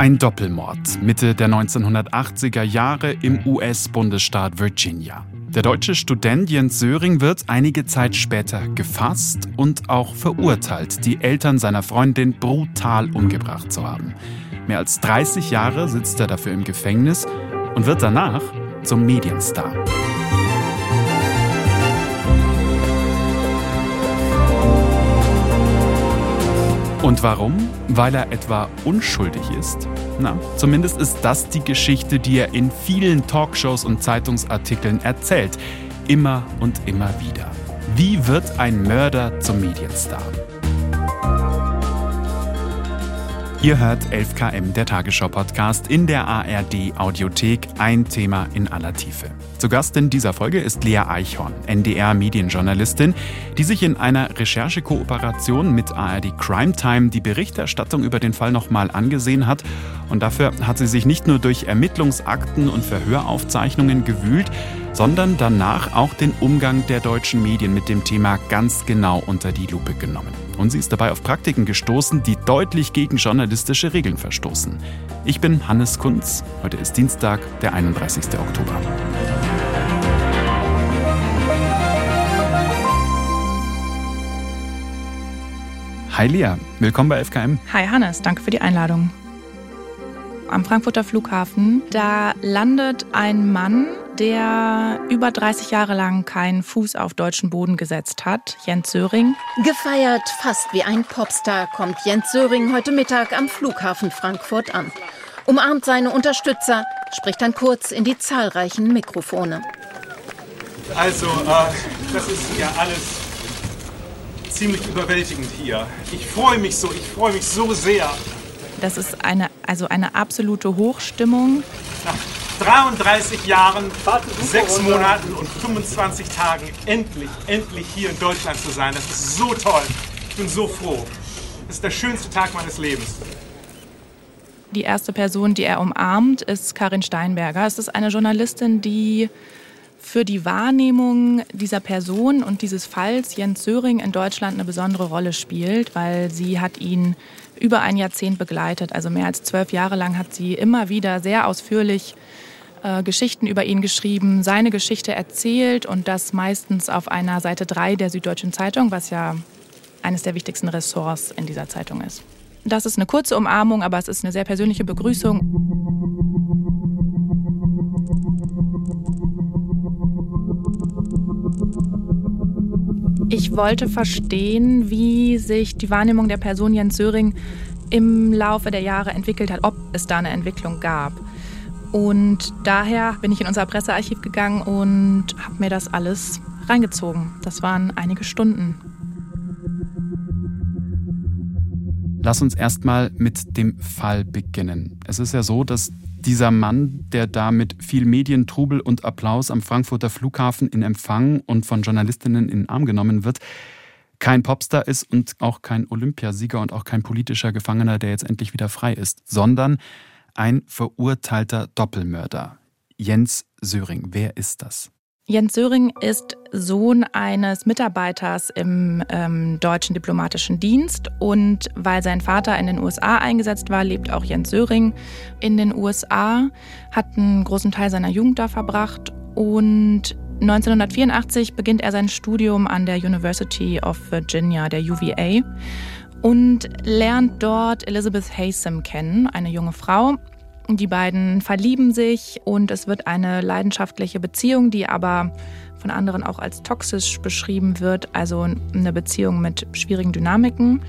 Ein Doppelmord Mitte der 1980er Jahre im US-Bundesstaat Virginia. Der deutsche Student Jens Söring wird einige Zeit später gefasst und auch verurteilt, die Eltern seiner Freundin brutal umgebracht zu haben. Mehr als 30 Jahre sitzt er dafür im Gefängnis und wird danach zum Medienstar. Und warum? Weil er etwa unschuldig ist? Na, zumindest ist das die Geschichte, die er in vielen Talkshows und Zeitungsartikeln erzählt. Immer und immer wieder. Wie wird ein Mörder zum Medienstar? Ihr hört 11KM, der Tagesschau-Podcast in der ARD-Audiothek. Ein Thema in aller Tiefe. Zu Gast in dieser Folge ist Lea Eichhorn, NDR-Medienjournalistin, die sich in einer Recherchekooperation mit ARD Crime Time die Berichterstattung über den Fall nochmal angesehen hat. Und dafür hat sie sich nicht nur durch Ermittlungsakten und Verhöraufzeichnungen gewühlt, sondern danach auch den Umgang der deutschen Medien mit dem Thema ganz genau unter die Lupe genommen. Und sie ist dabei auf Praktiken gestoßen, die deutlich gegen journalistische Regeln verstoßen. Ich bin Hannes Kunz. Heute ist Dienstag, der 31. Oktober. Hi Lea, willkommen bei FKM. Hi Hannes, danke für die Einladung. Am Frankfurter Flughafen, da landet ein Mann, der über 30 Jahre lang keinen Fuß auf deutschen Boden gesetzt hat, Jens Söring. Gefeiert fast wie ein Popstar kommt Jens Söring heute Mittag am Flughafen Frankfurt an. Umarmt seine Unterstützer, spricht dann kurz in die zahlreichen Mikrofone. Also, äh, das ist ja alles ziemlich überwältigend hier. Ich freue mich so, ich freue mich so sehr. Das ist eine, also eine absolute Hochstimmung. Nach 33 Jahren, sechs Monaten und 25 Tagen endlich, endlich hier in Deutschland zu sein, das ist so toll. Ich bin so froh. Das ist der schönste Tag meines Lebens. Die erste Person, die er umarmt, ist Karin Steinberger. Es ist eine Journalistin, die für die Wahrnehmung dieser Person und dieses Falls Jens Söring in Deutschland eine besondere Rolle spielt, weil sie hat ihn über ein Jahrzehnt begleitet. Also mehr als zwölf Jahre lang hat sie immer wieder sehr ausführlich äh, Geschichten über ihn geschrieben, seine Geschichte erzählt und das meistens auf einer Seite 3 der Süddeutschen Zeitung, was ja eines der wichtigsten Ressorts in dieser Zeitung ist. Das ist eine kurze Umarmung, aber es ist eine sehr persönliche Begrüßung. Ich wollte verstehen, wie sich die Wahrnehmung der Person Jens Söring im Laufe der Jahre entwickelt hat, ob es da eine Entwicklung gab. Und daher bin ich in unser Pressearchiv gegangen und habe mir das alles reingezogen. Das waren einige Stunden. Lass uns erstmal mit dem Fall beginnen. Es ist ja so, dass dieser Mann, der da mit viel Medientrubel und Applaus am Frankfurter Flughafen in Empfang und von Journalistinnen in den Arm genommen wird, kein Popstar ist und auch kein Olympiasieger und auch kein politischer Gefangener, der jetzt endlich wieder frei ist, sondern ein verurteilter Doppelmörder. Jens Söring, wer ist das? Jens Söring ist Sohn eines Mitarbeiters im ähm, deutschen diplomatischen Dienst und weil sein Vater in den USA eingesetzt war, lebt auch Jens Söring in den USA, hat einen großen Teil seiner Jugend da verbracht und 1984 beginnt er sein Studium an der University of Virginia, der UVA, und lernt dort Elizabeth Haysom kennen, eine junge Frau, die beiden verlieben sich und es wird eine leidenschaftliche Beziehung, die aber von anderen auch als toxisch beschrieben wird, also eine Beziehung mit schwierigen Dynamiken.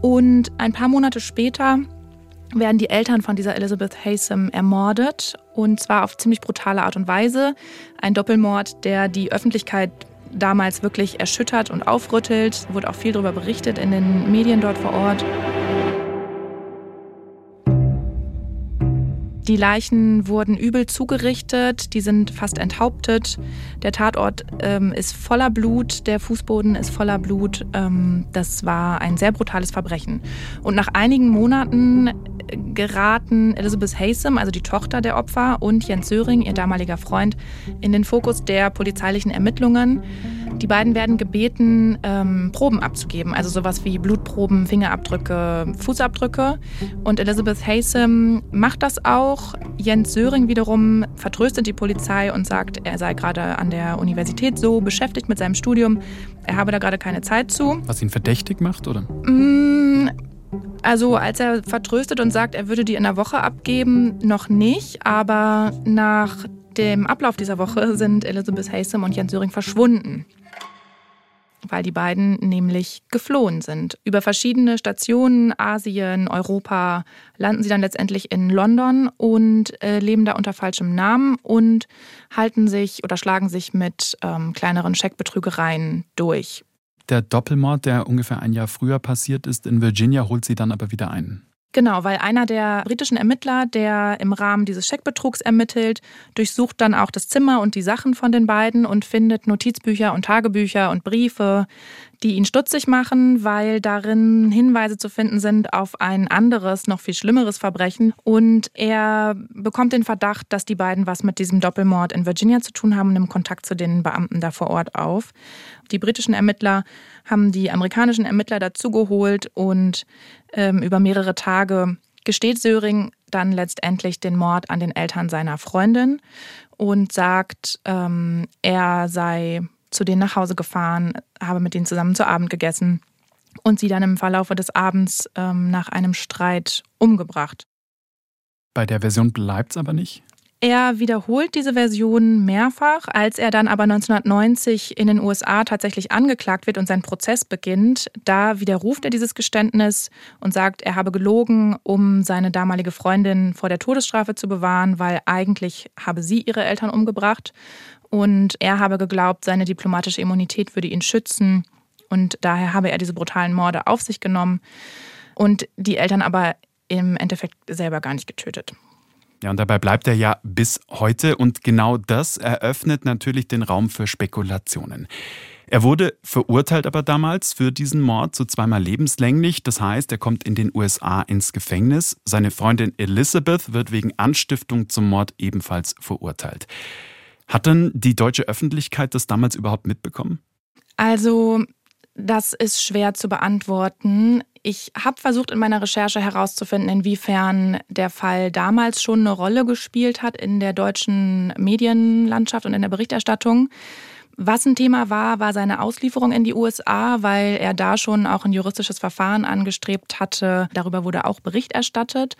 Und ein paar Monate später werden die Eltern von dieser Elizabeth Haysom ermordet und zwar auf ziemlich brutale Art und Weise. Ein Doppelmord, der die Öffentlichkeit damals wirklich erschüttert und aufrüttelt. Wurde auch viel darüber berichtet in den Medien dort vor Ort. Die Leichen wurden übel zugerichtet, die sind fast enthauptet. Der Tatort ähm, ist voller Blut, der Fußboden ist voller Blut. Ähm, das war ein sehr brutales Verbrechen. Und nach einigen Monaten geraten Elizabeth Haysom, also die Tochter der Opfer, und Jens Söring, ihr damaliger Freund, in den Fokus der polizeilichen Ermittlungen. Die beiden werden gebeten, ähm, Proben abzugeben, also sowas wie Blutproben, Fingerabdrücke, Fußabdrücke. Und Elizabeth Haysom macht das auch. Jens Söring wiederum vertröstet die Polizei und sagt, er sei gerade an der Universität so beschäftigt mit seinem Studium, er habe da gerade keine Zeit zu. Was ihn verdächtig macht, oder? Mm, also als er vertröstet und sagt, er würde die in der Woche abgeben, noch nicht. Aber nach dem Ablauf dieser Woche sind Elizabeth Haysom und Jens Söring verschwunden. Weil die beiden nämlich geflohen sind. Über verschiedene Stationen, Asien, Europa, landen sie dann letztendlich in London und äh, leben da unter falschem Namen und halten sich oder schlagen sich mit ähm, kleineren Scheckbetrügereien durch. Der Doppelmord, der ungefähr ein Jahr früher passiert ist in Virginia, holt sie dann aber wieder ein. Genau, weil einer der britischen Ermittler, der im Rahmen dieses Scheckbetrugs ermittelt, durchsucht dann auch das Zimmer und die Sachen von den beiden und findet Notizbücher und Tagebücher und Briefe, die ihn stutzig machen, weil darin Hinweise zu finden sind auf ein anderes, noch viel schlimmeres Verbrechen. Und er bekommt den Verdacht, dass die beiden was mit diesem Doppelmord in Virginia zu tun haben und nimmt Kontakt zu den Beamten da vor Ort auf. Die britischen Ermittler haben die amerikanischen Ermittler dazugeholt und ähm, über mehrere Tage gesteht Söring dann letztendlich den Mord an den Eltern seiner Freundin und sagt, ähm, er sei zu denen nach Hause gefahren, habe mit denen zusammen zu Abend gegessen und sie dann im Verlaufe des Abends ähm, nach einem Streit umgebracht. Bei der Version bleibt es aber nicht? Er wiederholt diese Version mehrfach. Als er dann aber 1990 in den USA tatsächlich angeklagt wird und sein Prozess beginnt, da widerruft er dieses Geständnis und sagt, er habe gelogen, um seine damalige Freundin vor der Todesstrafe zu bewahren, weil eigentlich habe sie ihre Eltern umgebracht. Und er habe geglaubt, seine diplomatische Immunität würde ihn schützen. Und daher habe er diese brutalen Morde auf sich genommen und die Eltern aber im Endeffekt selber gar nicht getötet. Ja, und dabei bleibt er ja bis heute und genau das eröffnet natürlich den Raum für Spekulationen. Er wurde verurteilt aber damals für diesen Mord zu zweimal lebenslänglich. Das heißt, er kommt in den USA ins Gefängnis. Seine Freundin Elizabeth wird wegen Anstiftung zum Mord ebenfalls verurteilt. Hat denn die deutsche Öffentlichkeit das damals überhaupt mitbekommen? Also, das ist schwer zu beantworten. Ich habe versucht in meiner Recherche herauszufinden, inwiefern der Fall damals schon eine Rolle gespielt hat in der deutschen Medienlandschaft und in der Berichterstattung. Was ein Thema war, war seine Auslieferung in die USA, weil er da schon auch ein juristisches Verfahren angestrebt hatte. Darüber wurde auch Bericht erstattet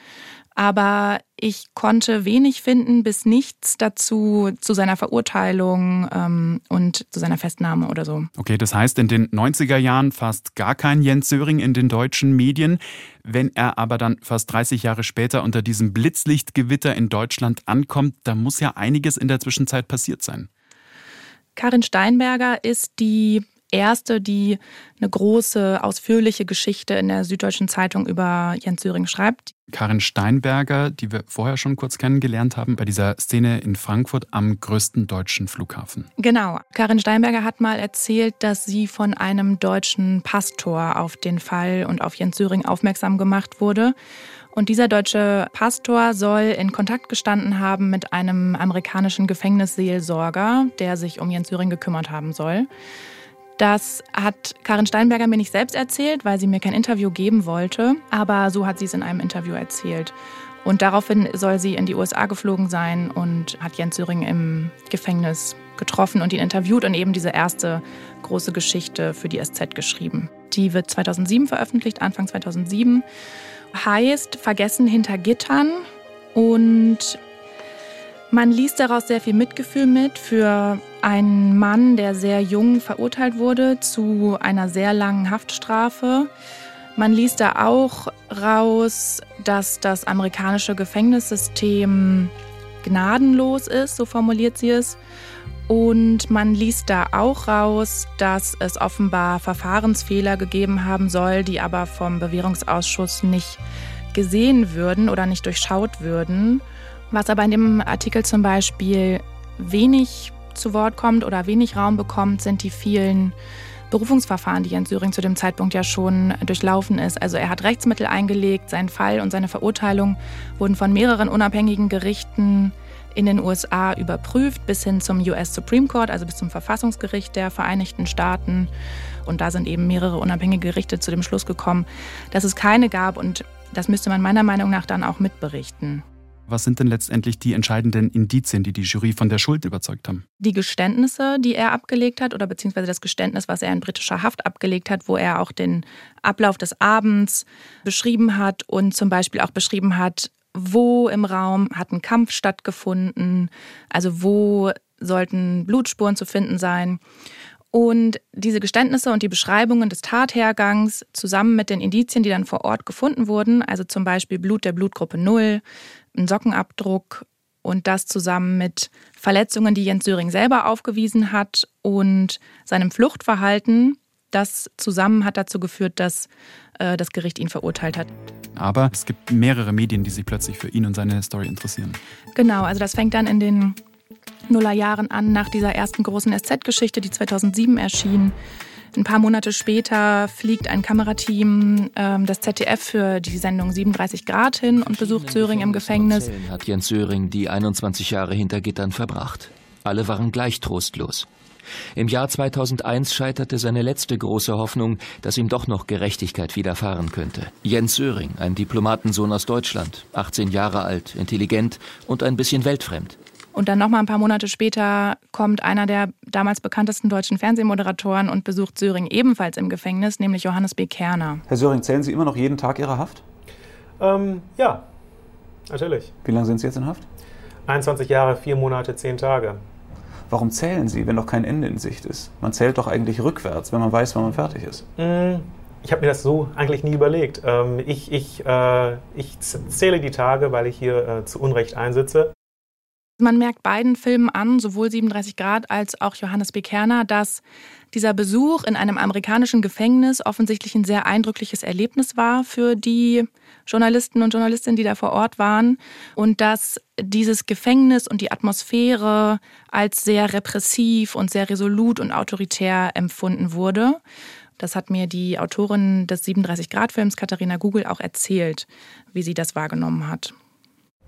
aber ich konnte wenig finden bis nichts dazu zu seiner Verurteilung ähm, und zu seiner Festnahme oder so. Okay, das heißt in den 90er Jahren fast gar kein Jens Söring in den deutschen Medien. Wenn er aber dann fast 30 Jahre später unter diesem Blitzlichtgewitter in Deutschland ankommt, da muss ja einiges in der Zwischenzeit passiert sein. Karin Steinberger ist die erste, die eine große, ausführliche Geschichte in der Süddeutschen Zeitung über Jens Söring schreibt. Karin Steinberger, die wir vorher schon kurz kennengelernt haben, bei dieser Szene in Frankfurt am größten deutschen Flughafen. Genau. Karin Steinberger hat mal erzählt, dass sie von einem deutschen Pastor auf den Fall und auf Jens Söring aufmerksam gemacht wurde. Und dieser deutsche Pastor soll in Kontakt gestanden haben mit einem amerikanischen Gefängnisseelsorger, der sich um Jens Söring gekümmert haben soll. Das hat Karin Steinberger mir nicht selbst erzählt, weil sie mir kein Interview geben wollte, aber so hat sie es in einem Interview erzählt. Und daraufhin soll sie in die USA geflogen sein und hat Jens Söring im Gefängnis getroffen und ihn interviewt und eben diese erste große Geschichte für die SZ geschrieben. Die wird 2007 veröffentlicht, Anfang 2007. Heißt Vergessen hinter Gittern und man liest daraus sehr viel Mitgefühl mit für einen Mann, der sehr jung verurteilt wurde zu einer sehr langen Haftstrafe. Man liest da auch raus, dass das amerikanische Gefängnissystem gnadenlos ist, so formuliert sie es. Und man liest da auch raus, dass es offenbar Verfahrensfehler gegeben haben soll, die aber vom Bewährungsausschuss nicht gesehen würden oder nicht durchschaut würden. Was aber in dem Artikel zum Beispiel wenig zu Wort kommt oder wenig Raum bekommt, sind die vielen Berufungsverfahren, die Jens Söring zu dem Zeitpunkt ja schon durchlaufen ist. Also er hat Rechtsmittel eingelegt, sein Fall und seine Verurteilung wurden von mehreren unabhängigen Gerichten in den USA überprüft, bis hin zum US Supreme Court, also bis zum Verfassungsgericht der Vereinigten Staaten. Und da sind eben mehrere unabhängige Gerichte zu dem Schluss gekommen, dass es keine gab. Und das müsste man meiner Meinung nach dann auch mitberichten. Was sind denn letztendlich die entscheidenden Indizien, die die Jury von der Schuld überzeugt haben? Die Geständnisse, die er abgelegt hat, oder beziehungsweise das Geständnis, was er in britischer Haft abgelegt hat, wo er auch den Ablauf des Abends beschrieben hat und zum Beispiel auch beschrieben hat, wo im Raum hat ein Kampf stattgefunden, also wo sollten Blutspuren zu finden sein. Und diese Geständnisse und die Beschreibungen des Tathergangs zusammen mit den Indizien, die dann vor Ort gefunden wurden, also zum Beispiel Blut der Blutgruppe 0, ein Sockenabdruck und das zusammen mit Verletzungen, die Jens Söring selber aufgewiesen hat und seinem Fluchtverhalten, das zusammen hat dazu geführt, dass äh, das Gericht ihn verurteilt hat. Aber es gibt mehrere Medien, die sich plötzlich für ihn und seine Story interessieren. Genau, also das fängt dann in den Nullerjahren an, nach dieser ersten großen SZ-Geschichte, die 2007 erschien. Ein paar Monate später fliegt ein Kamerateam ähm, des ZDF für die Sendung 37 Grad hin und besucht Söring im Gefängnis. Hat Jens Söring die 21 Jahre hinter Gittern verbracht. Alle waren gleich trostlos. Im Jahr 2001 scheiterte seine letzte große Hoffnung, dass ihm doch noch Gerechtigkeit widerfahren könnte. Jens Söring, ein Diplomatensohn aus Deutschland, 18 Jahre alt, intelligent und ein bisschen weltfremd. Und dann nochmal ein paar Monate später kommt einer der damals bekanntesten deutschen Fernsehmoderatoren und besucht Söring ebenfalls im Gefängnis, nämlich Johannes B. Kerner. Herr Söring, zählen Sie immer noch jeden Tag Ihrer Haft? Ähm, ja, natürlich. Wie lange sind Sie jetzt in Haft? 21 Jahre, 4 Monate, 10 Tage. Warum zählen Sie, wenn noch kein Ende in Sicht ist? Man zählt doch eigentlich rückwärts, wenn man weiß, wann man fertig ist. Mm, ich habe mir das so eigentlich nie überlegt. Ähm, ich, ich, äh, ich zähle die Tage, weil ich hier äh, zu Unrecht einsitze. Man merkt beiden Filmen an, sowohl 37 Grad als auch Johannes B. Kerner, dass dieser Besuch in einem amerikanischen Gefängnis offensichtlich ein sehr eindrückliches Erlebnis war für die Journalisten und Journalistinnen, die da vor Ort waren. Und dass dieses Gefängnis und die Atmosphäre als sehr repressiv und sehr resolut und autoritär empfunden wurde. Das hat mir die Autorin des 37-Grad-Films, Katharina Google, auch erzählt, wie sie das wahrgenommen hat.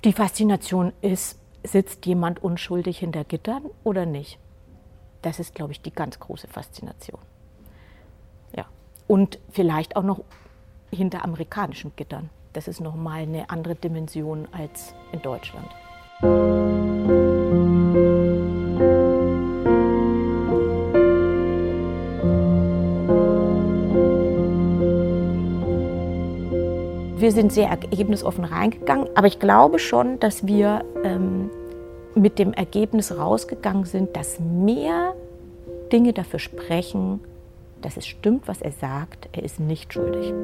Die Faszination ist sitzt jemand unschuldig hinter Gittern oder nicht? Das ist, glaube ich, die ganz große Faszination. Ja. Und vielleicht auch noch hinter amerikanischen Gittern. Das ist nochmal eine andere Dimension als in Deutschland. Wir sind sehr ergebnisoffen reingegangen, aber ich glaube schon, dass wir ähm, mit dem Ergebnis rausgegangen sind, dass mehr Dinge dafür sprechen, dass es stimmt, was er sagt, er ist nicht schuldig.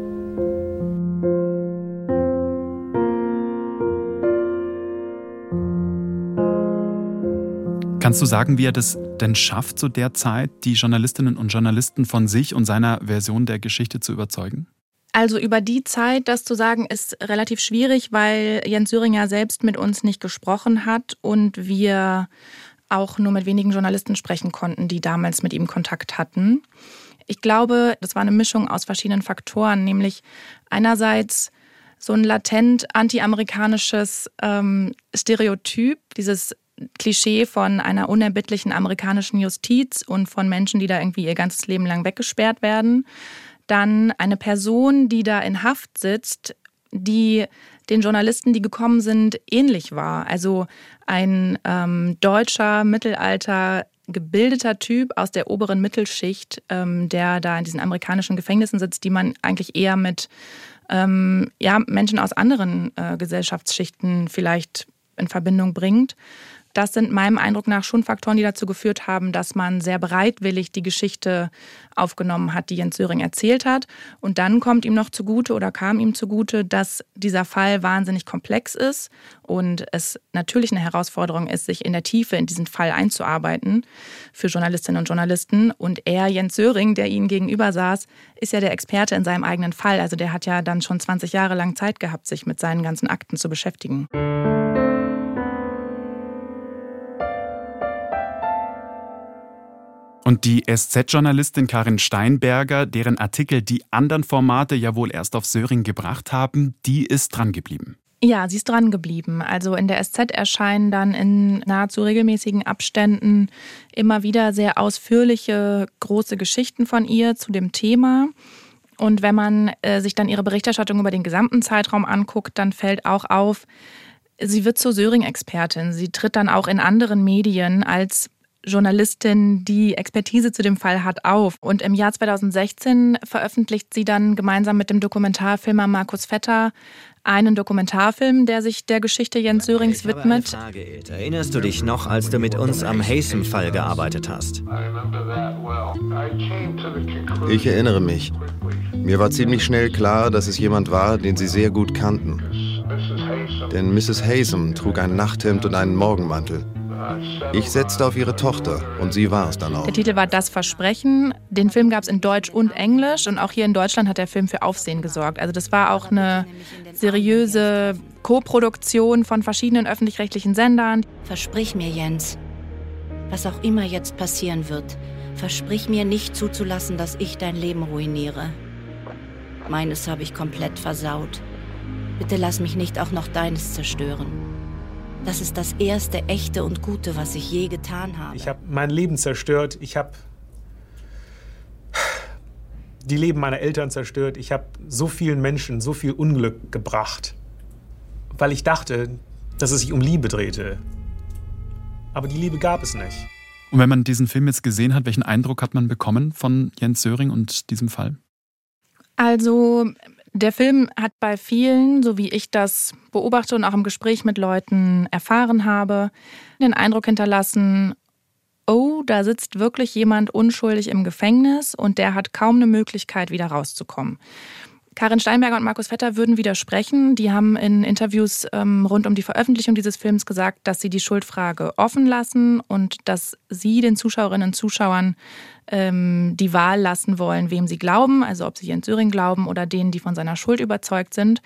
Kannst du sagen, wie er das denn schafft, zu der Zeit die Journalistinnen und Journalisten von sich und seiner Version der Geschichte zu überzeugen? Also über die Zeit, das zu sagen, ist relativ schwierig, weil Jens Söringer selbst mit uns nicht gesprochen hat und wir auch nur mit wenigen Journalisten sprechen konnten, die damals mit ihm Kontakt hatten. Ich glaube, das war eine Mischung aus verschiedenen Faktoren, nämlich einerseits so ein latent anti-amerikanisches ähm, Stereotyp, dieses Klischee von einer unerbittlichen amerikanischen Justiz und von Menschen, die da irgendwie ihr ganzes Leben lang weggesperrt werden dann eine Person, die da in Haft sitzt, die den Journalisten, die gekommen sind, ähnlich war. Also ein ähm, deutscher Mittelalter gebildeter Typ aus der oberen Mittelschicht, ähm, der da in diesen amerikanischen Gefängnissen sitzt, die man eigentlich eher mit ähm, ja, Menschen aus anderen äh, Gesellschaftsschichten vielleicht in Verbindung bringt. Das sind meinem Eindruck nach schon Faktoren, die dazu geführt haben, dass man sehr bereitwillig die Geschichte aufgenommen hat, die Jens Söring erzählt hat. Und dann kommt ihm noch zugute oder kam ihm zugute, dass dieser Fall wahnsinnig komplex ist und es natürlich eine Herausforderung ist, sich in der Tiefe in diesen Fall einzuarbeiten für Journalistinnen und Journalisten. Und er, Jens Söring, der ihnen gegenüber saß, ist ja der Experte in seinem eigenen Fall. Also der hat ja dann schon 20 Jahre lang Zeit gehabt, sich mit seinen ganzen Akten zu beschäftigen. Und die SZ-Journalistin Karin Steinberger, deren Artikel die anderen Formate ja wohl erst auf Söring gebracht haben, die ist dran geblieben. Ja, sie ist dran geblieben. Also in der SZ erscheinen dann in nahezu regelmäßigen Abständen immer wieder sehr ausführliche große Geschichten von ihr zu dem Thema. Und wenn man äh, sich dann ihre Berichterstattung über den gesamten Zeitraum anguckt, dann fällt auch auf, sie wird zur Söring-Expertin. Sie tritt dann auch in anderen Medien als Journalistin, die Expertise zu dem Fall hat, auf. Und im Jahr 2016 veröffentlicht sie dann gemeinsam mit dem Dokumentarfilmer Markus Vetter einen Dokumentarfilm, der sich der Geschichte Jens Sörings widmet. Frage, Erinnerst du dich noch, als du mit uns am Haysom-Fall gearbeitet hast? Ich erinnere mich. Mir war ziemlich schnell klar, dass es jemand war, den sie sehr gut kannten. Denn Mrs. Haysom trug ein Nachthemd und einen Morgenmantel. Ich setzte auf ihre Tochter und sie war es dann auch. Der Titel war Das Versprechen. Den Film gab es in Deutsch und Englisch und auch hier in Deutschland hat der Film für Aufsehen gesorgt. Also das war auch eine seriöse Koproduktion von verschiedenen öffentlich-rechtlichen Sendern. Versprich mir, Jens, was auch immer jetzt passieren wird, versprich mir nicht zuzulassen, dass ich dein Leben ruiniere. Meines habe ich komplett versaut. Bitte lass mich nicht auch noch deines zerstören. Das ist das erste echte und gute, was ich je getan habe. Ich habe mein Leben zerstört. Ich habe die Leben meiner Eltern zerstört. Ich habe so vielen Menschen so viel Unglück gebracht, weil ich dachte, dass es sich um Liebe drehte. Aber die Liebe gab es nicht. Und wenn man diesen Film jetzt gesehen hat, welchen Eindruck hat man bekommen von Jens Söring und diesem Fall? Also der Film hat bei vielen, so wie ich das beobachte und auch im Gespräch mit Leuten erfahren habe, den Eindruck hinterlassen, oh, da sitzt wirklich jemand unschuldig im Gefängnis und der hat kaum eine Möglichkeit, wieder rauszukommen. Karin Steinberger und Markus Vetter würden widersprechen. Die haben in Interviews ähm, rund um die Veröffentlichung dieses Films gesagt, dass sie die Schuldfrage offen lassen und dass sie den Zuschauerinnen und Zuschauern ähm, die Wahl lassen wollen, wem sie glauben, also ob sie Jens Söring glauben oder denen, die von seiner Schuld überzeugt sind.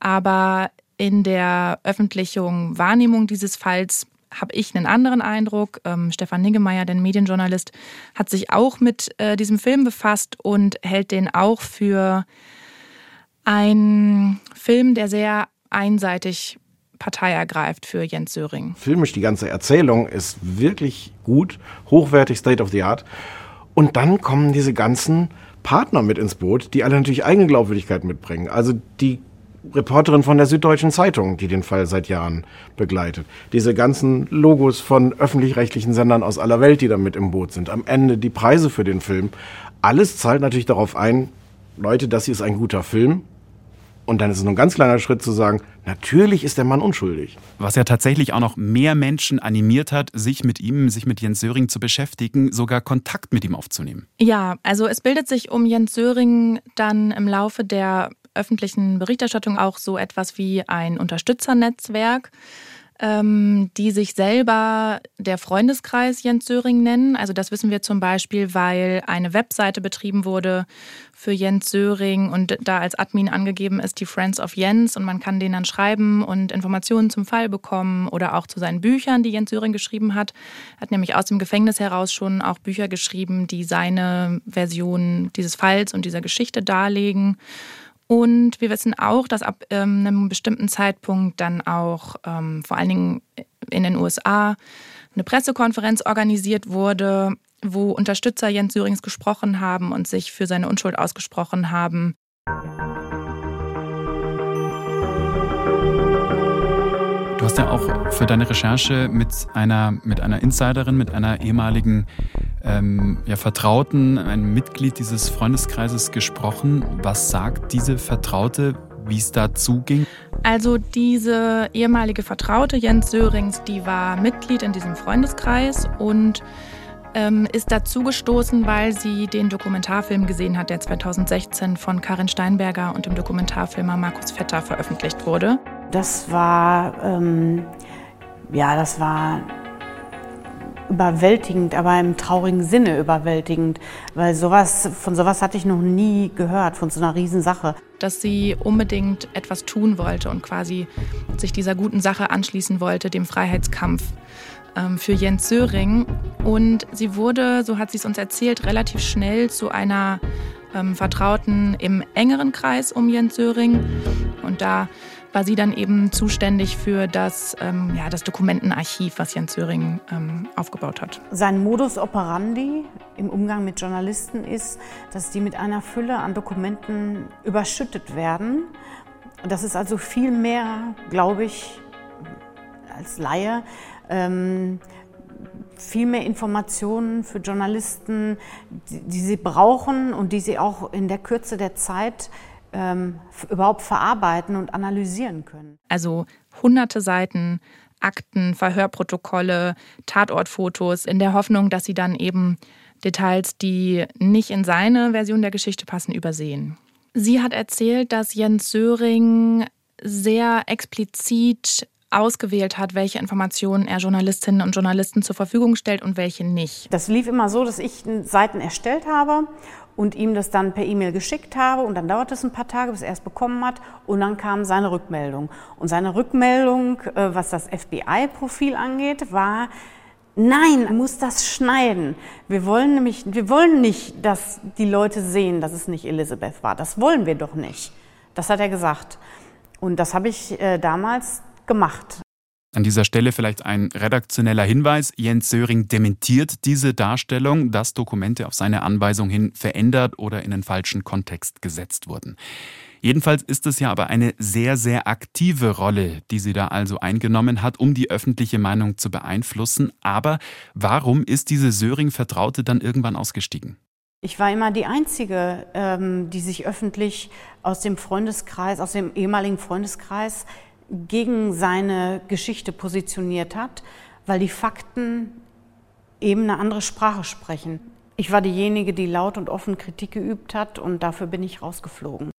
Aber in der Öffentlichung Wahrnehmung dieses Falls habe ich einen anderen Eindruck. Ähm, Stefan Niggemeier, der Medienjournalist, hat sich auch mit äh, diesem Film befasst und hält den auch für ein Film, der sehr einseitig Partei ergreift für Jens Söring. Filmisch die ganze Erzählung ist wirklich gut, hochwertig, State of the Art. Und dann kommen diese ganzen Partner mit ins Boot, die alle natürlich eigene Glaubwürdigkeit mitbringen. Also die Reporterin von der Süddeutschen Zeitung, die den Fall seit Jahren begleitet. Diese ganzen Logos von öffentlich-rechtlichen Sendern aus aller Welt, die da mit im Boot sind. Am Ende die Preise für den Film. Alles zahlt natürlich darauf ein, Leute, das hier ist ein guter Film. Und dann ist es nur ein ganz kleiner Schritt zu sagen, natürlich ist der Mann unschuldig. Was ja tatsächlich auch noch mehr Menschen animiert hat, sich mit ihm, sich mit Jens Söring zu beschäftigen, sogar Kontakt mit ihm aufzunehmen. Ja, also es bildet sich um Jens Söring dann im Laufe der öffentlichen Berichterstattung auch so etwas wie ein Unterstützernetzwerk ähm, die sich selber der Freundeskreis Jens Söring nennen. Also das wissen wir zum Beispiel, weil eine Webseite betrieben wurde für Jens Söring und da als Admin angegeben ist die Friends of Jens und man kann denen dann schreiben und Informationen zum Fall bekommen oder auch zu seinen Büchern, die Jens Söring geschrieben hat. Er hat nämlich aus dem Gefängnis heraus schon auch Bücher geschrieben, die seine Version dieses Falls und dieser Geschichte darlegen. Und wir wissen auch, dass ab ähm, einem bestimmten Zeitpunkt dann auch ähm, vor allen Dingen in den USA eine Pressekonferenz organisiert wurde, wo Unterstützer Jens Syrings gesprochen haben und sich für seine Unschuld ausgesprochen haben. Du hast ja auch für deine Recherche mit einer, mit einer Insiderin, mit einer ehemaligen ähm, ja, Vertrauten, einem Mitglied dieses Freundeskreises gesprochen. Was sagt diese Vertraute, wie es da zuging? Also diese ehemalige Vertraute Jens Sörings, die war Mitglied in diesem Freundeskreis und ähm, ist dazugestoßen, weil sie den Dokumentarfilm gesehen hat, der 2016 von Karin Steinberger und dem Dokumentarfilmer Markus Vetter veröffentlicht wurde. Das war, ähm, ja, das war überwältigend, aber im traurigen Sinne überwältigend, weil sowas, von sowas hatte ich noch nie gehört, von so einer Riesensache. Dass sie unbedingt etwas tun wollte und quasi sich dieser guten Sache anschließen wollte, dem Freiheitskampf ähm, für Jens Söring. Und sie wurde, so hat sie es uns erzählt, relativ schnell zu einer ähm, Vertrauten im engeren Kreis um Jens Söring. Und da war sie dann eben zuständig für das, ähm, ja, das Dokumentenarchiv, was Jens Söring ähm, aufgebaut hat. Sein Modus operandi im Umgang mit Journalisten ist, dass die mit einer Fülle an Dokumenten überschüttet werden. Das ist also viel mehr, glaube ich, als Laie, ähm, viel mehr Informationen für Journalisten, die, die, sie brauchen und die sie auch in der Kürze der Zeit ähm, überhaupt verarbeiten und analysieren können. Also hunderte Seiten Akten, Verhörprotokolle, Tatortfotos in der Hoffnung, dass sie dann eben Details, die nicht in seine Version der Geschichte passen, übersehen. Sie hat erzählt, dass Jens Söring sehr explizit ausgewählt hat, welche Informationen er Journalistinnen und Journalisten zur Verfügung stellt und welche nicht. Das lief immer so, dass ich Seiten erstellt habe und ihm das dann per E-Mail geschickt habe und dann dauert es ein paar Tage, bis er es bekommen hat und dann kam seine Rückmeldung. Und seine Rückmeldung, äh, was das FBI-Profil angeht, war, nein, muss das schneiden. Wir wollen nämlich, wir wollen nicht, dass die Leute sehen, dass es nicht Elizabeth war. Das wollen wir doch nicht. Das hat er gesagt. Und das habe ich äh, damals gemacht. An dieser Stelle vielleicht ein redaktioneller Hinweis. Jens Söring dementiert diese Darstellung, dass Dokumente auf seine Anweisung hin verändert oder in den falschen Kontext gesetzt wurden. Jedenfalls ist es ja aber eine sehr, sehr aktive Rolle, die sie da also eingenommen hat, um die öffentliche Meinung zu beeinflussen. Aber warum ist diese Söring-Vertraute dann irgendwann ausgestiegen? Ich war immer die Einzige, ähm, die sich öffentlich aus dem Freundeskreis, aus dem ehemaligen Freundeskreis gegen seine Geschichte positioniert hat, weil die Fakten eben eine andere Sprache sprechen. Ich war diejenige, die laut und offen Kritik geübt hat und dafür bin ich rausgeflogen.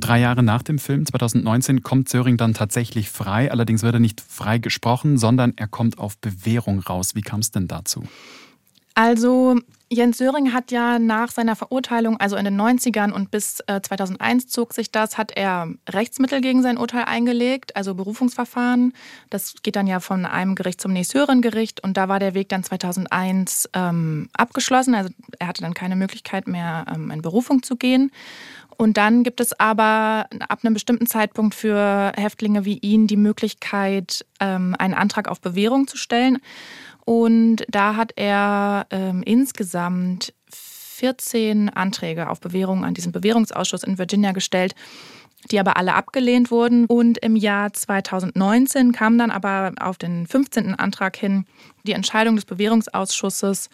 Drei Jahre nach dem Film, 2019, kommt Söring dann tatsächlich frei. Allerdings wird er nicht frei gesprochen, sondern er kommt auf Bewährung raus. Wie kam es denn dazu? Also Jens Söring hat ja nach seiner Verurteilung, also in den 90ern und bis 2001 äh, zog sich das, hat er Rechtsmittel gegen sein Urteil eingelegt, also Berufungsverfahren. Das geht dann ja von einem Gericht zum nächsthöheren Gericht und da war der Weg dann 2001 ähm, abgeschlossen. Also er hatte dann keine Möglichkeit mehr, ähm, in Berufung zu gehen. Und dann gibt es aber ab einem bestimmten Zeitpunkt für Häftlinge wie ihn die Möglichkeit, ähm, einen Antrag auf Bewährung zu stellen. Und da hat er ähm, insgesamt 14 Anträge auf Bewährung an diesen Bewährungsausschuss in Virginia gestellt, die aber alle abgelehnt wurden. Und im Jahr 2019 kam dann aber auf den 15. Antrag hin die Entscheidung des Bewährungsausschusses,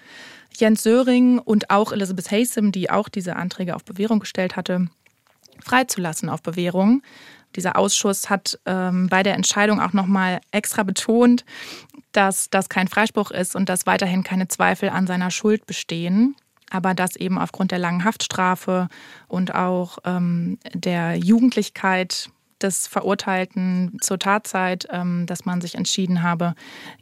Jens Söring und auch Elizabeth Haysom, die auch diese Anträge auf Bewährung gestellt hatte, freizulassen auf Bewährung. Dieser Ausschuss hat ähm, bei der Entscheidung auch nochmal extra betont, dass das kein Freispruch ist und dass weiterhin keine Zweifel an seiner Schuld bestehen. Aber dass eben aufgrund der langen Haftstrafe und auch ähm, der Jugendlichkeit des Verurteilten zur Tatzeit, ähm, dass man sich entschieden habe,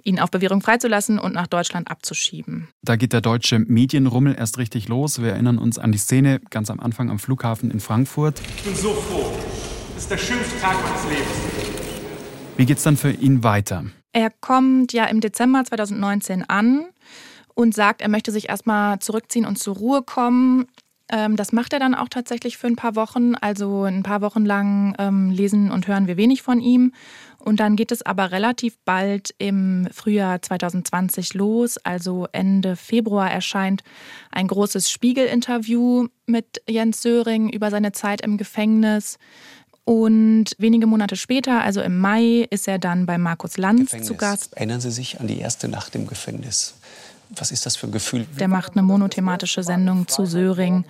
ihn auf Bewährung freizulassen und nach Deutschland abzuschieben. Da geht der deutsche Medienrummel erst richtig los. Wir erinnern uns an die Szene ganz am Anfang am Flughafen in Frankfurt. Ich bin so froh. Das ist der schönste Tag meines Lebens. Wie geht es dann für ihn weiter? Er kommt ja im Dezember 2019 an und sagt, er möchte sich erstmal zurückziehen und zur Ruhe kommen. Ähm, das macht er dann auch tatsächlich für ein paar Wochen. Also ein paar Wochen lang ähm, lesen und hören wir wenig von ihm. Und dann geht es aber relativ bald im Frühjahr 2020 los. Also Ende Februar erscheint ein großes Spiegel-Interview mit Jens Söring über seine Zeit im Gefängnis. Und wenige Monate später, also im Mai, ist er dann bei Markus Lanz Gefängnis. zu Gast. Erinnern Sie sich an die erste Nacht im Gefängnis? Was ist das für ein Gefühl? Der macht eine monothematische Sendung zu Söring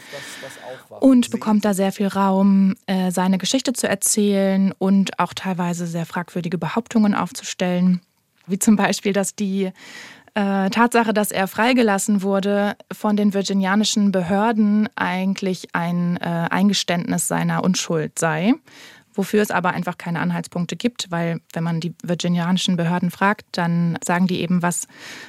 und bekommt da sehr viel Raum, äh, seine Geschichte zu erzählen und auch teilweise sehr fragwürdige Behauptungen aufzustellen. Wie zum Beispiel, dass die äh, Tatsache, dass er freigelassen wurde, von den virginianischen Behörden eigentlich ein äh, Eingeständnis seiner Unschuld sei wofür es aber einfach keine Anhaltspunkte gibt, weil wenn man die virginianischen Behörden fragt, dann sagen die eben, was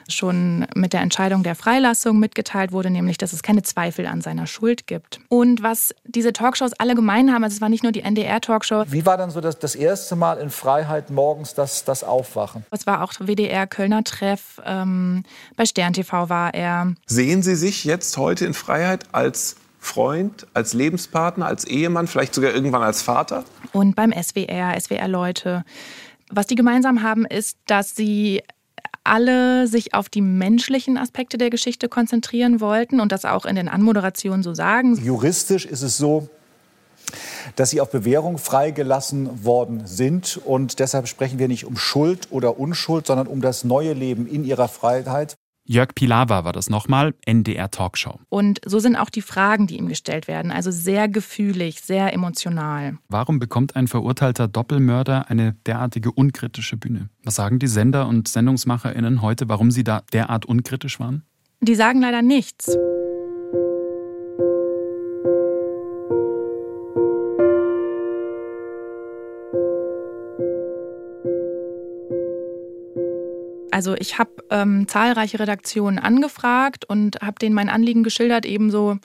schon mit der Entscheidung der Freilassung mitgeteilt wurde, nämlich, dass es keine Zweifel an seiner Schuld gibt. Und was diese Talkshows alle gemein haben, also es war nicht nur die NDR-Talkshow. Wie war dann so das, das erste Mal in Freiheit morgens das, das Aufwachen? Es war auch WDR Kölner Treff, ähm, bei Stern TV war er. Sehen Sie sich jetzt heute in Freiheit als Freund, als Lebenspartner, als Ehemann, vielleicht sogar irgendwann als Vater? Und beim SWR, SWR-Leute. Was die gemeinsam haben, ist, dass sie alle sich auf die menschlichen Aspekte der Geschichte konzentrieren wollten und das auch in den Anmoderationen so sagen. Juristisch ist es so, dass sie auf Bewährung freigelassen worden sind. Und deshalb sprechen wir nicht um Schuld oder Unschuld, sondern um das neue Leben in ihrer Freiheit. Jörg Pilawa war das nochmal, NDR Talkshow. Und so sind auch die Fragen, die ihm gestellt werden, also sehr gefühlig, sehr emotional. Warum bekommt ein verurteilter Doppelmörder eine derartige unkritische Bühne? Was sagen die Sender und SendungsmacherInnen heute, warum sie da derart unkritisch waren? Die sagen leider nichts. Also ich habe ähm, zahlreiche Redaktionen angefragt und habe denen mein Anliegen geschildert, eben so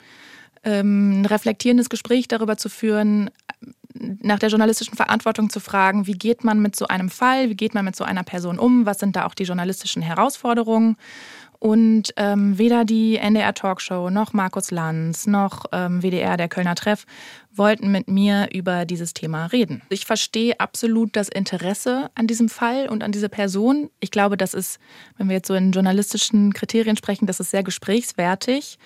ähm, ein reflektierendes Gespräch darüber zu führen, nach der journalistischen Verantwortung zu fragen, wie geht man mit so einem Fall, wie geht man mit so einer Person um, was sind da auch die journalistischen Herausforderungen. Und ähm, weder die NDR Talkshow noch Markus Lanz noch ähm, WDR, der Kölner Treff, wollten mit mir über dieses Thema reden. Ich verstehe absolut das Interesse an diesem Fall und an diese Person. Ich glaube, das ist, wenn wir jetzt so in journalistischen Kriterien sprechen, das ist sehr gesprächswertig.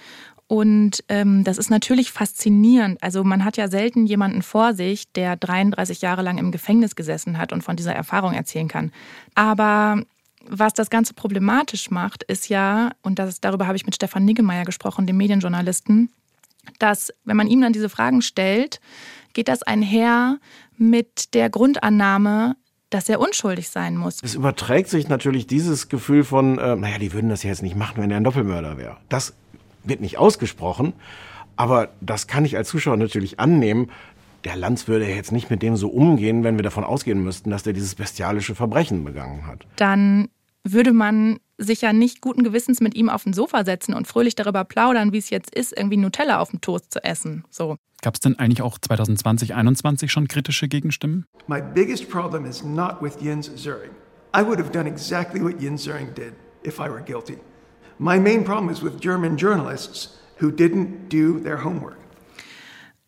Und ähm, das ist natürlich faszinierend. Also man hat ja selten jemanden vor sich, der 33 Jahre lang im Gefängnis gesessen hat und von dieser Erfahrung erzählen kann. Aber was das Ganze problematisch macht, ist ja, und das, darüber habe ich mit Stefan Niggemeier gesprochen, dem Medienjournalisten, dass wenn man ihm dann diese Fragen stellt, geht das einher mit der Grundannahme, dass er unschuldig sein muss. Es überträgt sich natürlich dieses Gefühl von, äh, naja, die würden das ja jetzt nicht machen, wenn er ein Doppelmörder wäre. Das wird nicht ausgesprochen, aber das kann ich als Zuschauer natürlich annehmen. Der Lanz würde jetzt nicht mit dem so umgehen, wenn wir davon ausgehen müssten, dass der dieses bestialische Verbrechen begangen hat. Dann würde man sich ja nicht guten Gewissens mit ihm auf den Sofa setzen und fröhlich darüber plaudern, wie es jetzt ist, irgendwie Nutella auf dem Toast zu essen. So. Gab es denn eigentlich auch 2020, 2021 schon kritische Gegenstimmen? My biggest problem is not with Jens Zöring. I would have done exactly what Jens Zöring did if I were guilty. My main problem is with German journalists who didn't do their homework.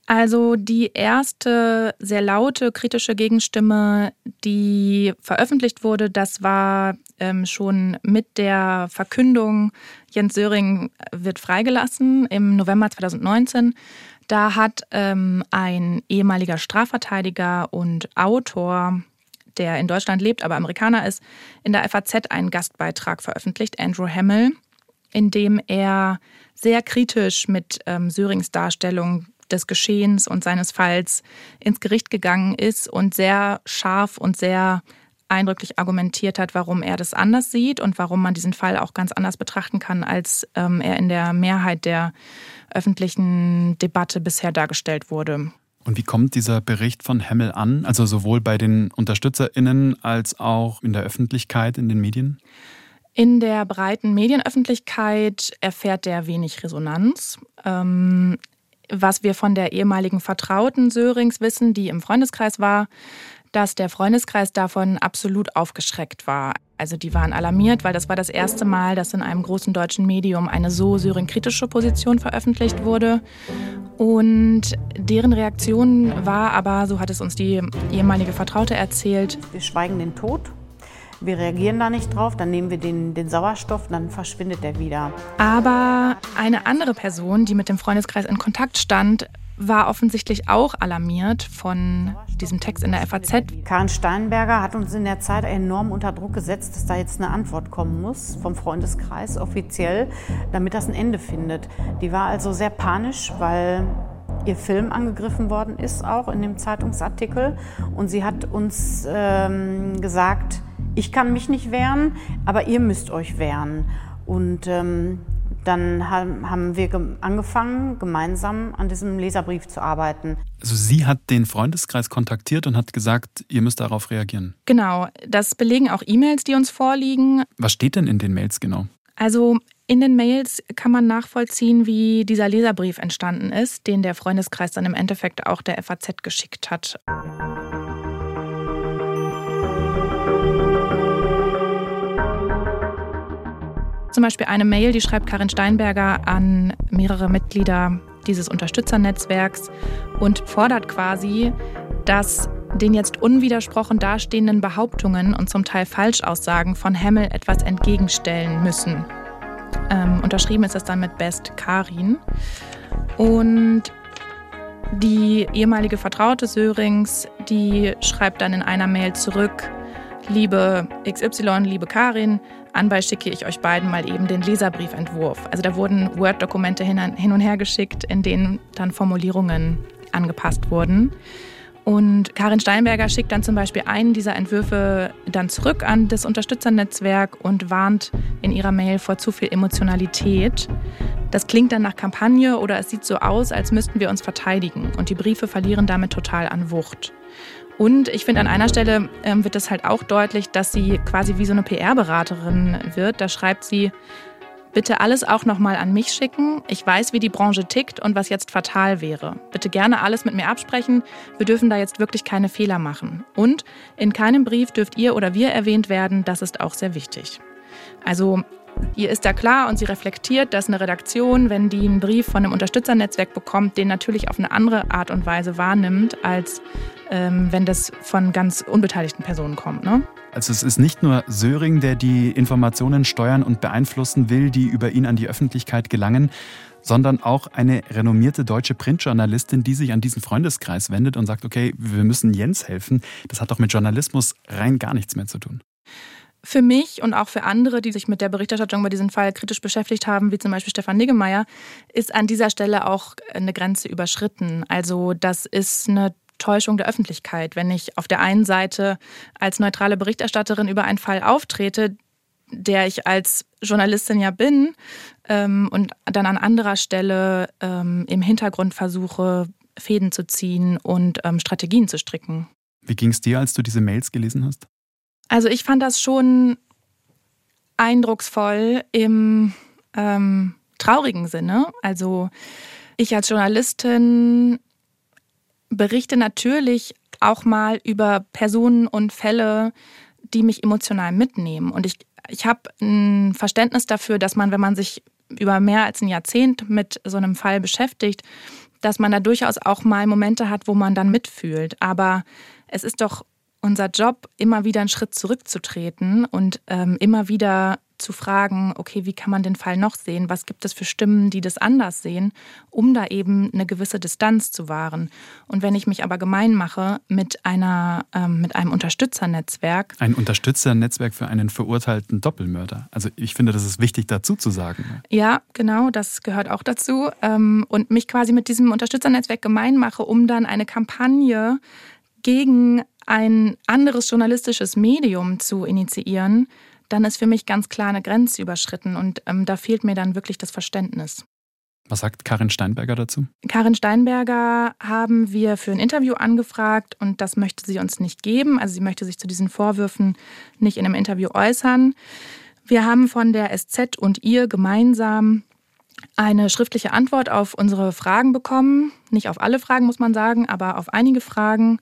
Also die erste sehr laute kritische Gegenstimme, die veröffentlicht wurde, das war ähm, schon mit der Verkündung, Jens Söring wird freigelassen im November 2019. Da hat ähm, ein ehemaliger Strafverteidiger und Autor, der in Deutschland lebt, aber Amerikaner ist, in der FAZ einen Gastbeitrag veröffentlicht, Andrew Hamill, in dem er sehr kritisch mit ähm, Sörings Darstellung des Geschehens und seines Falls ins Gericht gegangen ist und sehr scharf und sehr eindrücklich argumentiert hat, warum er das anders sieht und warum man diesen Fall auch ganz anders betrachten kann, als ähm, er in der Mehrheit der öffentlichen Debatte bisher dargestellt wurde. Und wie kommt dieser Bericht von Hemmel an, also sowohl bei den UnterstützerInnen als auch in der Öffentlichkeit, in den Medien? In der breiten Medienöffentlichkeit erfährt der wenig Resonanz. Ähm, was wir von der ehemaligen Vertrauten Sörings wissen, die im Freundeskreis war, dass der Freundeskreis davon absolut aufgeschreckt war. Also die waren alarmiert, weil das war das erste Mal, dass in einem großen deutschen Medium eine so Syrien-kritische Position veröffentlicht wurde. Und deren Reaktion war aber, so hat es uns die ehemalige Vertraute erzählt, wir schweigen den Tod wir reagieren da nicht drauf, dann nehmen wir den, den Sauerstoff, dann verschwindet der wieder. Aber eine andere Person, die mit dem Freundeskreis in Kontakt stand, war offensichtlich auch alarmiert von diesem Text in der FAZ. Karin Steinberger hat uns in der Zeit enorm unter Druck gesetzt, dass da jetzt eine Antwort kommen muss vom Freundeskreis offiziell, damit das ein Ende findet. Die war also sehr panisch, weil ihr Film angegriffen worden ist, auch in dem Zeitungsartikel. Und sie hat uns ähm, gesagt, ich kann mich nicht wehren, aber ihr müsst euch wehren. Und ähm, dann haben wir angefangen, gemeinsam an diesem Leserbrief zu arbeiten. Also sie hat den Freundeskreis kontaktiert und hat gesagt, ihr müsst darauf reagieren. Genau, das belegen auch E-Mails, die uns vorliegen. Was steht denn in den Mails genau? Also in den Mails kann man nachvollziehen, wie dieser Leserbrief entstanden ist, den der Freundeskreis dann im Endeffekt auch der FAZ geschickt hat. Zum Beispiel eine Mail, die schreibt Karin Steinberger an mehrere Mitglieder dieses Unterstützernetzwerks und fordert quasi, dass den jetzt unwidersprochen dastehenden Behauptungen und zum Teil Falschaussagen von Hemmel etwas entgegenstellen müssen. Ähm, unterschrieben ist es dann mit Best Karin. Und die ehemalige Vertraute Sörings, die schreibt dann in einer Mail zurück, liebe XY, liebe Karin, anbei schicke ich euch beiden mal eben den Leserbriefentwurf. Also da wurden Word-Dokumente hin und her geschickt, in denen dann Formulierungen angepasst wurden. Und Karin Steinberger schickt dann zum Beispiel einen dieser Entwürfe dann zurück an das Unterstützernetzwerk und warnt in ihrer Mail vor zu viel Emotionalität. Das klingt dann nach Kampagne oder es sieht so aus, als müssten wir uns verteidigen. Und die Briefe verlieren damit total an Wucht. Und ich finde, an einer Stelle ähm, wird es halt auch deutlich, dass sie quasi wie so eine PR-Beraterin wird. Da schreibt sie, Bitte alles auch nochmal an mich schicken. Ich weiß, wie die Branche tickt und was jetzt fatal wäre. Bitte gerne alles mit mir absprechen. Wir dürfen da jetzt wirklich keine Fehler machen. Und in keinem Brief dürft ihr oder wir erwähnt werden. Das ist auch sehr wichtig. Also Ihr ist da klar und sie reflektiert, dass eine Redaktion, wenn die einen Brief von einem Unterstützernetzwerk bekommt, den natürlich auf eine andere Art und Weise wahrnimmt, als wenn das von ganz unbeteiligten Personen kommt. Ne? Also es ist nicht nur Söring, der die Informationen steuern und beeinflussen will, die über ihn an die Öffentlichkeit gelangen, sondern auch eine renommierte deutsche Printjournalistin, die sich an diesen Freundeskreis wendet und sagt, okay, wir müssen Jens helfen. Das hat doch mit Journalismus rein gar nichts mehr zu tun. Für mich und auch für andere, die sich mit der Berichterstattung über diesen Fall kritisch beschäftigt haben, wie zum Beispiel Stefan Niggemeier, ist an dieser Stelle auch eine Grenze überschritten. Also das ist eine Täuschung der Öffentlichkeit, wenn ich auf der einen Seite als neutrale Berichterstatterin über einen Fall auftrete, der ich als Journalistin ja bin, ähm, und dann an anderer Stelle ähm, im Hintergrund versuche, Fäden zu ziehen und ähm, Strategien zu stricken. Wie ging es dir, als du diese Mails gelesen hast? Also ich fand das schon eindrucksvoll im ähm, traurigen Sinne. Also ich als Journalistin berichte natürlich auch mal über Personen und Fälle, die mich emotional mitnehmen. Und ich, ich habe ein Verständnis dafür, dass man, wenn man sich über mehr als ein Jahrzehnt mit so einem Fall beschäftigt, dass man da durchaus auch mal Momente hat, wo man dann mitfühlt. Aber es ist doch unser Job, immer wieder einen Schritt zurückzutreten und ähm, immer wieder zu fragen, okay, wie kann man den Fall noch sehen? Was gibt es für Stimmen, die das anders sehen, um da eben eine gewisse Distanz zu wahren? Und wenn ich mich aber gemein mache mit einer, ähm, mit einem Unterstützernetzwerk. Ein Unterstützernetzwerk für einen verurteilten Doppelmörder. Also ich finde, das ist wichtig dazu zu sagen. Ja, genau, das gehört auch dazu. Ähm, und mich quasi mit diesem Unterstützernetzwerk gemein mache, um dann eine Kampagne gegen ein anderes journalistisches Medium zu initiieren, dann ist für mich ganz klar eine Grenze überschritten und ähm, da fehlt mir dann wirklich das Verständnis. Was sagt Karin Steinberger dazu? Karin Steinberger haben wir für ein Interview angefragt und das möchte sie uns nicht geben. Also sie möchte sich zu diesen Vorwürfen nicht in einem Interview äußern. Wir haben von der SZ und ihr gemeinsam eine schriftliche Antwort auf unsere Fragen bekommen. Nicht auf alle Fragen, muss man sagen, aber auf einige Fragen.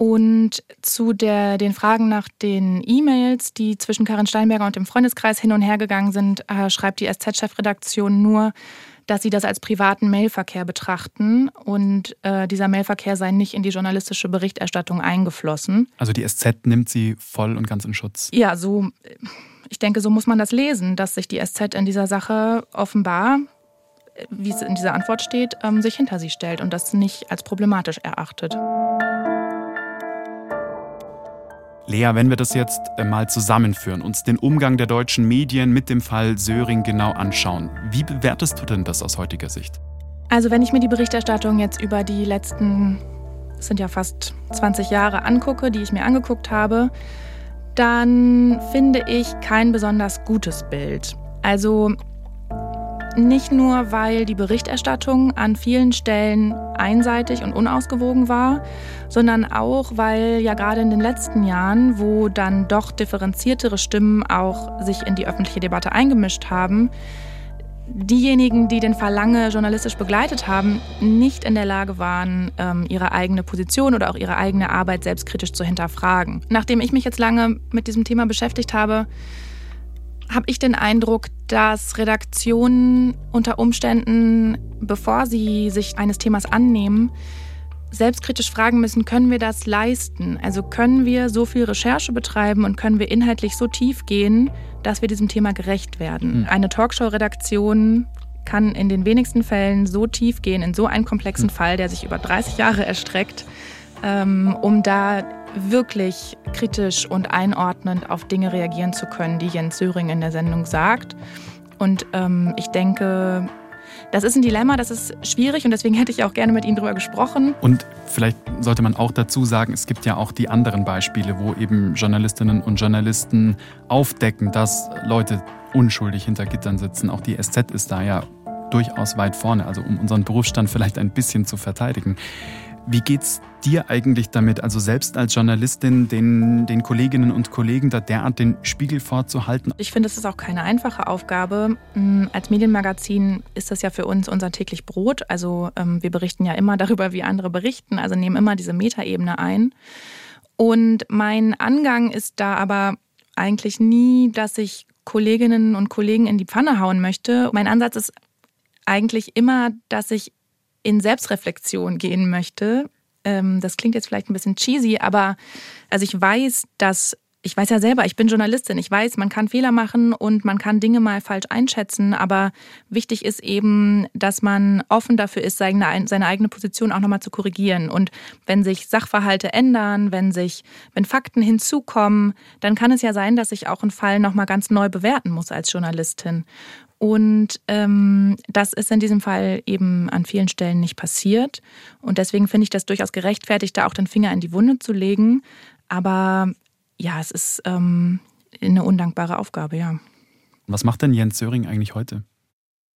Und zu der, den Fragen nach den E-Mails, die zwischen Karin Steinberger und dem Freundeskreis hin und her gegangen sind, äh, schreibt die SZ-Chefredaktion nur, dass sie das als privaten Mailverkehr betrachten und äh, dieser Mailverkehr sei nicht in die journalistische Berichterstattung eingeflossen. Also die SZ nimmt sie voll und ganz in Schutz. Ja, so, ich denke, so muss man das lesen, dass sich die SZ in dieser Sache offenbar, wie es in dieser Antwort steht, ähm, sich hinter sie stellt und das nicht als problematisch erachtet. Lea, wenn wir das jetzt äh, mal zusammenführen, uns den Umgang der deutschen Medien mit dem Fall Söring genau anschauen, wie bewertest du denn das aus heutiger Sicht? Also wenn ich mir die Berichterstattung jetzt über die letzten, es sind ja fast 20 Jahre angucke, die ich mir angeguckt habe, dann finde ich kein besonders gutes Bild. Also nicht nur, weil die Berichterstattung an vielen Stellen einseitig und unausgewogen war, sondern auch, weil ja gerade in den letzten Jahren, wo dann doch differenziertere Stimmen auch sich in die öffentliche Debatte eingemischt haben, diejenigen, die den Fall lange journalistisch begleitet haben, nicht in der Lage waren, ähm, ihre eigene Position oder auch ihre eigene Arbeit selbstkritisch zu hinterfragen. Nachdem ich mich jetzt lange mit diesem Thema beschäftigt habe, habe ich den Eindruck, dass Redaktionen unter Umständen, bevor sie sich eines Themas annehmen, selbstkritisch fragen müssen, können wir das leisten? Also können wir so viel Recherche betreiben und können wir inhaltlich so tief gehen, dass wir diesem Thema gerecht werden? Mhm. Eine Talkshow-Redaktion kann in den wenigsten Fällen so tief gehen, in so einen komplexen mhm. Fall, der sich über 30 Jahre erstreckt, ähm, um da wirklich kritisch und einordnend auf Dinge reagieren zu können, die Jens Söring in der Sendung sagt. Und ähm, ich denke, das ist ein Dilemma, das ist schwierig und deswegen hätte ich auch gerne mit Ihnen darüber gesprochen. Und vielleicht sollte man auch dazu sagen, es gibt ja auch die anderen Beispiele, wo eben Journalistinnen und Journalisten aufdecken, dass Leute unschuldig hinter Gittern sitzen. Auch die SZ ist da ja durchaus weit vorne, also um unseren Berufsstand vielleicht ein bisschen zu verteidigen. Wie geht's dir eigentlich damit, also selbst als Journalistin den, den Kolleginnen und Kollegen da derart den Spiegel vorzuhalten? Ich finde, es ist auch keine einfache Aufgabe. Mm, als Medienmagazin ist das ja für uns unser täglich Brot. Also ähm, wir berichten ja immer darüber, wie andere berichten, also nehmen immer diese Metaebene ein. Und mein Angang ist da aber eigentlich nie, dass ich Kolleginnen und Kollegen in die Pfanne hauen möchte. Mein Ansatz ist eigentlich immer, dass ich in Selbstreflexion gehen möchte. Ähm, das klingt jetzt vielleicht ein bisschen cheesy, aber also ich weiß, dass ich weiß ja selber, ich bin Journalistin. Ich weiß, man kann Fehler machen und man kann Dinge mal falsch einschätzen. Aber wichtig ist eben, dass man offen dafür ist, seine, seine eigene Position auch nochmal zu korrigieren. Und wenn sich Sachverhalte ändern, wenn sich, wenn Fakten hinzukommen, dann kann es ja sein, dass ich auch einen Fall nochmal ganz neu bewerten muss als Journalistin. Und ähm, das ist in diesem Fall eben an vielen Stellen nicht passiert. Und deswegen finde ich das durchaus gerechtfertigt, da auch den Finger in die Wunde zu legen. Aber ja, es ist ähm, eine undankbare Aufgabe, ja. Was macht denn Jens Söring eigentlich heute?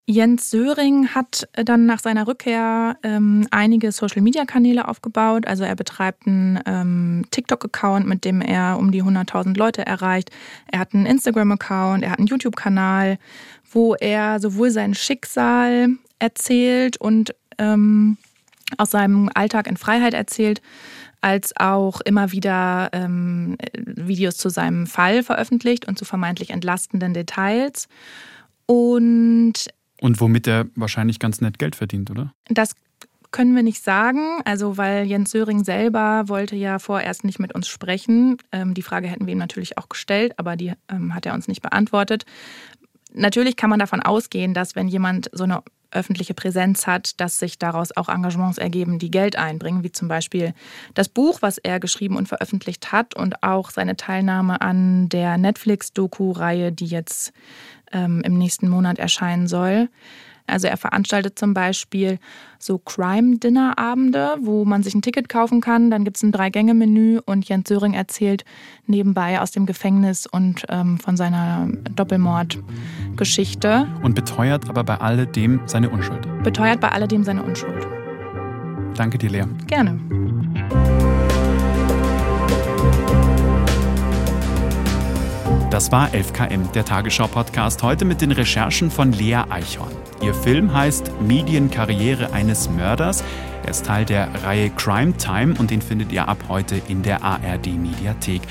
Jens Söring hat dann nach seiner Rückkehr ähm, einige Social-Media-Kanäle aufgebaut. Also er betreibt einen ähm, TikTok-Account, mit dem er um die 100.000 Leute erreicht. Er hat einen Instagram-Account, er hat einen YouTube-Kanal, wo er sowohl sein Schicksal erzählt und ähm, aus seinem Alltag in Freiheit erzählt, als auch immer wieder ähm, Videos zu seinem Fall veröffentlicht und zu vermeintlich entlastenden Details. Und und womit er wahrscheinlich ganz nett Geld verdient, oder? Das können wir nicht sagen, also weil Jens Söring selber wollte ja vorerst nicht mit uns sprechen. Ähm, die Frage hätten wir ihm natürlich auch gestellt, aber die ähm, hat er uns nicht beantwortet. Natürlich kann man davon ausgehen, dass wenn jemand so eine öffentliche Präsenz hat, dass sich daraus auch Engagements ergeben, die Geld einbringen, wie zum Beispiel das Buch, was er geschrieben und veröffentlicht hat und auch seine Teilnahme an der Netflix-Doku-Reihe, die jetzt ähm, im nächsten Monat erscheinen soll. Also er veranstaltet zum Beispiel so Crime-Dinner-Abende, wo man sich ein Ticket kaufen kann. Dann gibt es ein Drei-Gänge-Menü und Jens Söring erzählt nebenbei aus dem Gefängnis und ähm, von seiner Doppelmord-Geschichte. Und beteuert aber bei alledem seine Unschuld. Beteuert bei alledem seine Unschuld. Danke dir, Lea. Gerne. Das war 11KM, der Tagesschau-Podcast, heute mit den Recherchen von Lea Eichhorn. Ihr Film heißt Medienkarriere eines Mörders. Er ist Teil der Reihe Crime Time und den findet ihr ab heute in der ARD-Mediathek.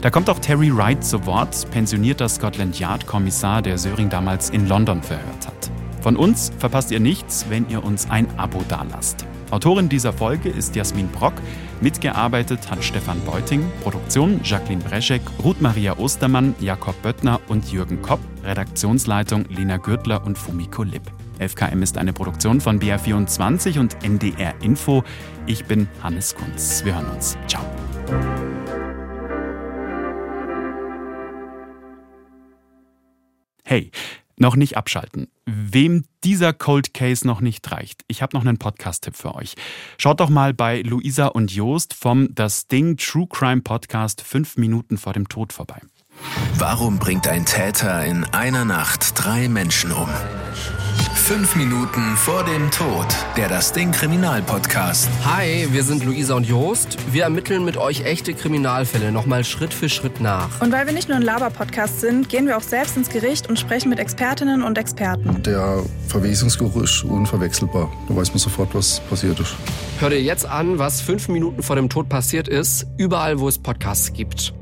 Da kommt auch Terry Wright zu Wort, pensionierter Scotland Yard-Kommissar, der Söring damals in London verhört hat. Von uns verpasst ihr nichts, wenn ihr uns ein Abo dalasst. Autorin dieser Folge ist Jasmin Brock. Mitgearbeitet hat Stefan Beuting, Produktion Jacqueline Breschek, Ruth Maria Ostermann, Jakob Böttner und Jürgen Kopp, Redaktionsleitung Lena Gürtler und Fumiko Lipp. FKM ist eine Produktion von BR24 und NDR Info. Ich bin Hannes Kunz. Wir hören uns. Ciao. Hey, noch nicht abschalten. Wem dieser Cold Case noch nicht reicht, ich habe noch einen Podcast-Tipp für euch. Schaut doch mal bei Luisa und Joost vom Das Ding True Crime Podcast 5 Minuten vor dem Tod vorbei. Warum bringt ein Täter in einer Nacht drei Menschen um? Fünf Minuten vor dem Tod. Der Das Ding Kriminalpodcast. Hi, wir sind Luisa und Jost. Wir ermitteln mit euch echte Kriminalfälle nochmal Schritt für Schritt nach. Und weil wir nicht nur ein Laber-Podcast sind, gehen wir auch selbst ins Gericht und sprechen mit Expertinnen und Experten. Der Verwesungsgeruch ist unverwechselbar. Da weiß man sofort, was passiert ist. Hör dir jetzt an, was fünf Minuten vor dem Tod passiert ist, überall, wo es Podcasts gibt.